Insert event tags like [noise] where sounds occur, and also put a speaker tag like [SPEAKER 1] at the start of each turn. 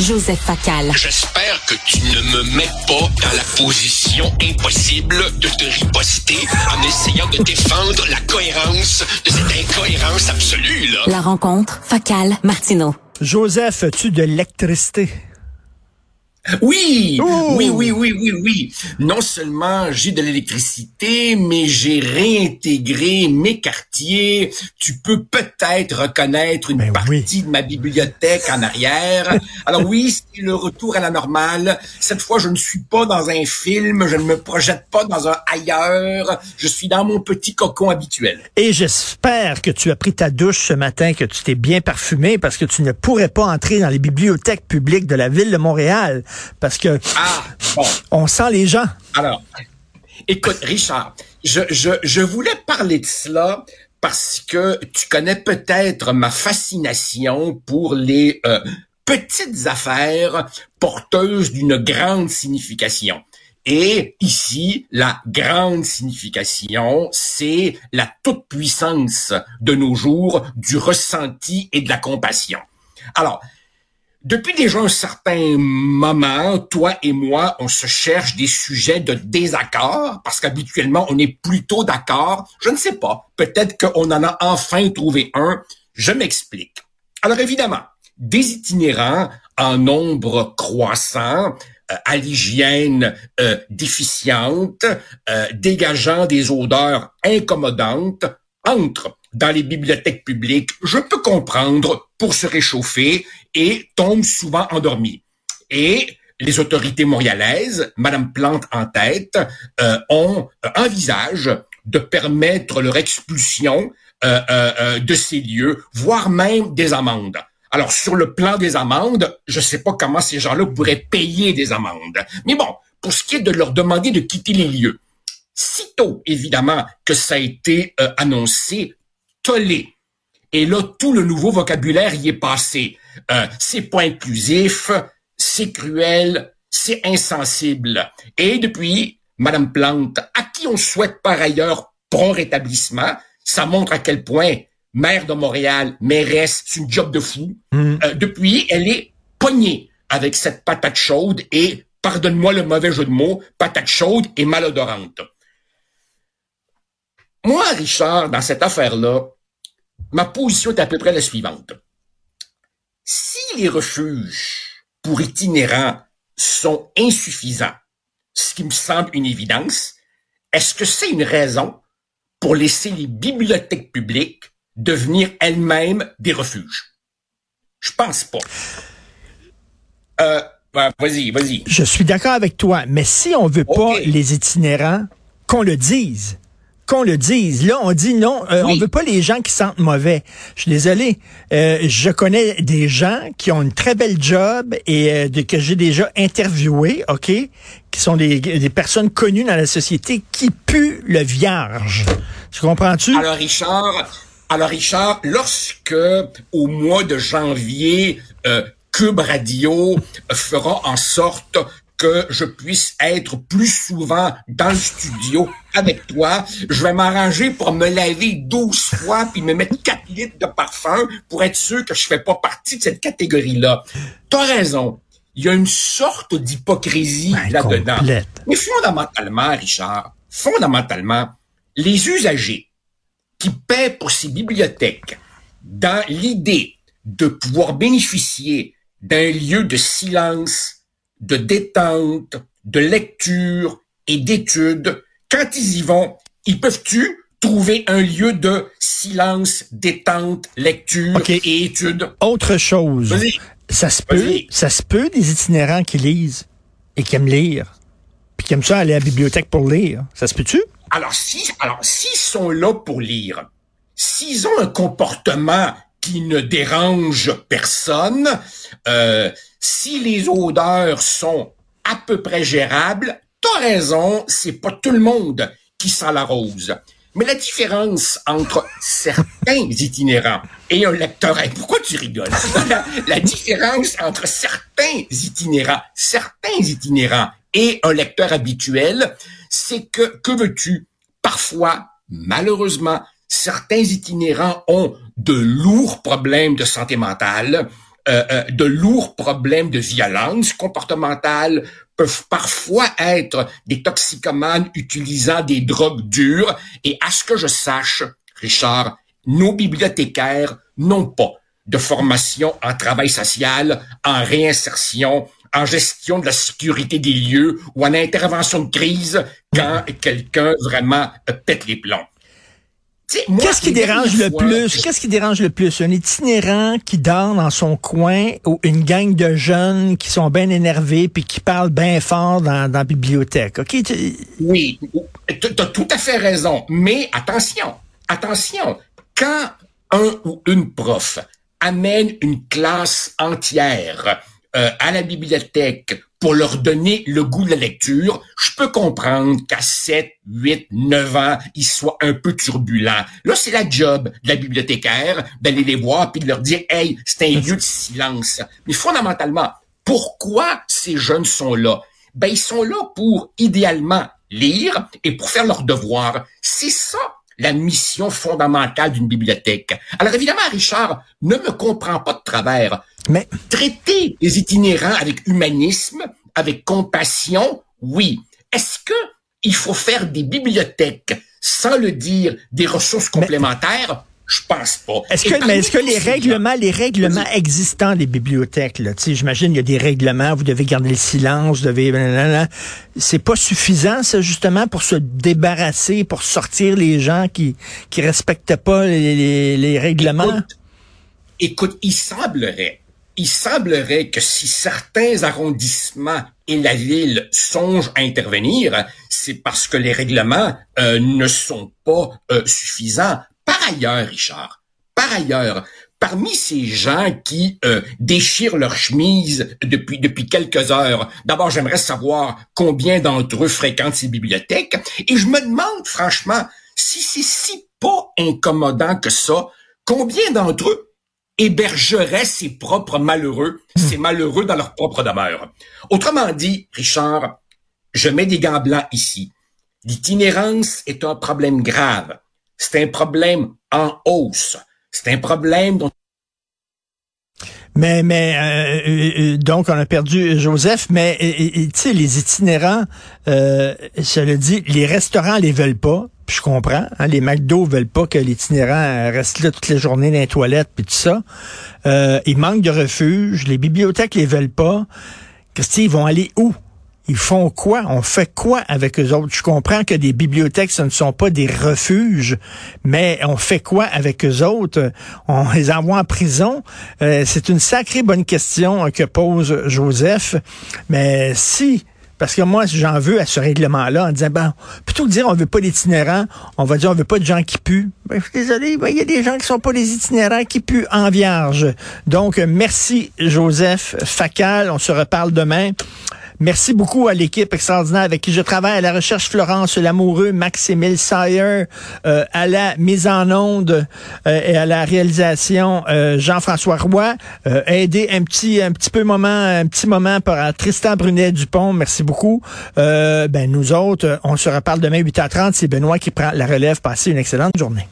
[SPEAKER 1] Joseph Facal.
[SPEAKER 2] J'espère que tu ne me mets pas dans la position impossible de te riposter en essayant de défendre la cohérence de cette incohérence absolue, là.
[SPEAKER 1] La rencontre Facal Martineau.
[SPEAKER 3] Joseph, as-tu de l'électricité?
[SPEAKER 4] Oui, oui, oui, oui, oui, oui. Non seulement j'ai de l'électricité, mais j'ai réintégré mes quartiers. Tu peux peut-être reconnaître une
[SPEAKER 3] Ben
[SPEAKER 4] partie
[SPEAKER 3] oui.
[SPEAKER 4] de ma bibliothèque en arrière. Alors oui, c'est le retour à la normale. Cette fois, je ne suis pas dans un film, je ne me projette pas dans un ailleurs. Je suis dans mon petit cocon habituel.
[SPEAKER 3] Et j'espère que tu as pris ta douche ce matin, que tu t'es bien parfumé, parce que tu ne pourrais pas entrer dans les bibliothèques publiques de la ville de Montréal, parce que
[SPEAKER 4] Ah, bon.
[SPEAKER 3] on sent les gens.
[SPEAKER 4] Alors, écoute, Richard, je, je, je voulais parler de cela parce que tu connais peut-être ma fascination pour les euh, petites affaires porteuses d'une grande signification. Et ici, la grande signification, c'est la toute-puissance de nos jours du ressenti et de la compassion. Alors, depuis déjà un certain moment, toi et moi, on se cherche des sujets de désaccord parce qu'habituellement, on est plutôt d'accord. Je ne sais pas. Peut-être qu'on en a enfin trouvé un. Je m'explique. Alors évidemment, des itinérants en nombre croissant, euh, à l'hygiène euh, déficiente, euh, dégageant des odeurs incommodantes, entrent dans les bibliothèques publiques, je peux comprendre, pour se réchauffer et tombent souvent endormis. Et les autorités montréalaises, Madame Plante en tête, euh, ont euh, envisage de permettre leur expulsion euh, euh, euh, de ces lieux, voire même des amendes. Alors, sur le plan des amendes, je ne sais pas comment ces gens-là pourraient payer des amendes. Mais bon, pour ce qui est de leur demander de quitter les lieux, sitôt, évidemment, que ça a été euh, annoncé, tollé. Et là, tout le nouveau vocabulaire y est passé. Euh, c'est pas inclusif, c'est cruel, c'est insensible. Et depuis, Madame Plante, à qui on souhaite par ailleurs prompt rétablissement, ça montre à quel point maire de Montréal, mairesse, c'est une job de fou. Euh, depuis, elle est pognée avec cette patate chaude et, pardonne-moi le mauvais jeu de mots, patate chaude et malodorante. Moi, Richard, dans cette affaire-là, ma position est à peu près la suivante. Si les refuges pour itinérants sont insuffisants, ce qui me semble une évidence, est-ce que c'est une raison pour laisser les bibliothèques publiques devenir elles-mêmes des refuges? Je pense pas. Euh, ouais, vas-y, vas-y.
[SPEAKER 3] Je suis d'accord avec toi, mais si on veut pas les itinérants, qu'on le dise. Qu'on le dise. Là, on dit non, euh,
[SPEAKER 4] Oui.
[SPEAKER 3] on veut pas les gens qui sentent mauvais. Je suis désolé. Euh, je connais des gens qui ont une très belle job et euh, de- que j'ai déjà interviewé, OK, qui sont des, des personnes connues dans la société qui puent le vierge. Tu comprends-tu?
[SPEAKER 4] Alors Richard, alors Richard, lorsque au mois de janvier, euh, Cube Radio fera en sorte que je puisse être plus souvent dans le studio avec toi, je vais m'arranger pour me laver 12 fois puis me mettre 4 litres de parfum pour être sûr que je fais pas partie de cette catégorie-là. T'as raison. Il y a une sorte d'hypocrisie
[SPEAKER 3] Ben,
[SPEAKER 4] là-dedans. Mais fondamentalement, Richard, fondamentalement, les usagers qui paient pour ces bibliothèques dans l'idée de pouvoir bénéficier d'un lieu de silence, de détente, de lecture et d'études, quand ils y vont, ils peuvent-tu trouver un lieu de silence, détente, lecture et études?
[SPEAKER 3] Autre chose.
[SPEAKER 4] Vas-y.
[SPEAKER 3] Ça se peut, ça se peut des itinérants qui lisent et qui aiment lire, puis qui aiment ça aller à la bibliothèque pour lire. Ça se peut-tu?
[SPEAKER 4] Alors, si, alors, s'ils sont là pour lire, s'ils ont un comportement qui ne dérange personne, euh, si les odeurs sont à peu près gérables, t'as raison, c'est pas tout le monde qui sent la rose. Mais la différence entre certains [laughs] itinérants et un lecteur, Hey, pourquoi tu rigoles? [laughs] La différence entre certains itinérants, certains itinérants et un lecteur habituel, c'est que, que veux-tu? Parfois, malheureusement, certains itinérants ont de lourds problèmes de santé mentale, euh, euh, de lourds problèmes de violence comportementale, peuvent parfois être des toxicomanes utilisant des drogues dures. Et à ce que je sache, Richard, nos bibliothécaires n'ont pas de formation en travail social, en réinsertion, en gestion de la sécurité des lieux ou en intervention de crise quand quelqu'un vraiment pète les plombs.
[SPEAKER 3] Qu'est-ce qui dérange le plus? Qu'est-ce qui dérange le plus? Un itinérant qui dort dans son coin ou une gang de jeunes qui sont bien énervés puis qui parlent bien fort dans, dans la bibliothèque. OK?
[SPEAKER 4] Oui, tu as tout à fait raison. Mais attention, attention. Quand un ou une prof amène une classe entière euh, à la bibliothèque pour leur donner le goût de la lecture, je peux comprendre qu'à 7, 8, 9 ans, ils soient un peu turbulents. Là, c'est la job de la bibliothécaire d'aller les voir puis de leur dire, hey, c'est un lieu de silence. Mais fondamentalement, pourquoi ces jeunes sont là? Ben, ils sont là pour, idéalement, lire et pour faire leur devoir. C'est ça la mission fondamentale d'une bibliothèque. Alors évidemment, Richard ne me comprend pas de travers. Mais traiter les itinérants avec humanisme, avec compassion, oui. Est-ce que il faut faire des bibliothèques sans le dire des ressources complémentaires? Je pense pas.
[SPEAKER 3] Est-ce que, mais est-ce que les règlements, les règlements existants des bibliothèques, là, j'imagine il y a des règlements, vous devez garder le silence, vous devez, c'est pas suffisant, ça, justement, pour se débarrasser, pour sortir les gens qui, qui respectent pas les, les, règlements?
[SPEAKER 4] écoute, il semblerait, il semblerait que si certains arrondissements et la ville songent à intervenir, c'est parce que les règlements euh, ne sont pas euh, suffisants. Par ailleurs, Richard, par ailleurs, parmi ces gens qui euh, déchirent leur chemise depuis depuis quelques heures, d'abord j'aimerais savoir combien d'entre eux fréquentent ces bibliothèques et je me demande franchement si c'est si pas incommodant que ça, combien d'entre eux hébergeraient ces propres malheureux, hmm. ces malheureux dans leur propre demeure. Autrement dit, Richard, je mets des gants blancs ici. L'itinérance est un problème grave. C'est un problème en hausse. C'est un problème dont
[SPEAKER 3] mais, mais euh, euh, donc on a perdu Joseph, mais tu sais, les itinérants, euh, je le dis, les restaurants les veulent pas. Puis je comprends. Hein, les McDo veulent pas que l'itinérant reste là toute la journée dans les toilettes puis tout ça. Euh, ils manquent de refuge. Les bibliothèques les veulent pas. Qu'est-ce qu'ils vont aller où? ils font quoi? On fait quoi avec eux autres? Je comprends que des bibliothèques, ce ne sont pas des refuges, mais on fait quoi avec eux autres? On les envoie en prison? Euh, c'est une sacrée bonne question que pose Joseph. Mais si parce que moi, j'en veux à ce règlement-là en disant, ben, plutôt que de dire on veut pas d'itinérants, on va dire on veut pas de gens qui puent. Ben, je suis désolé, il y a des gens qui sont pas des itinérants qui puent en vierge. Donc, merci Joseph Facal. On se reparle demain. Merci beaucoup à l'équipe extraordinaire avec qui je travaille, à la recherche Florence Lamoureux, Maximile Sayer, euh, à la mise en onde euh, et à la réalisation euh, Jean-François Roy, aidé un petit un petit peu moment un petit moment par Tristan Brunet Dupont, merci beaucoup. ben nous autres, on se reparle demain 8h30, c'est Benoît qui prend la relève. Passez une excellente journée.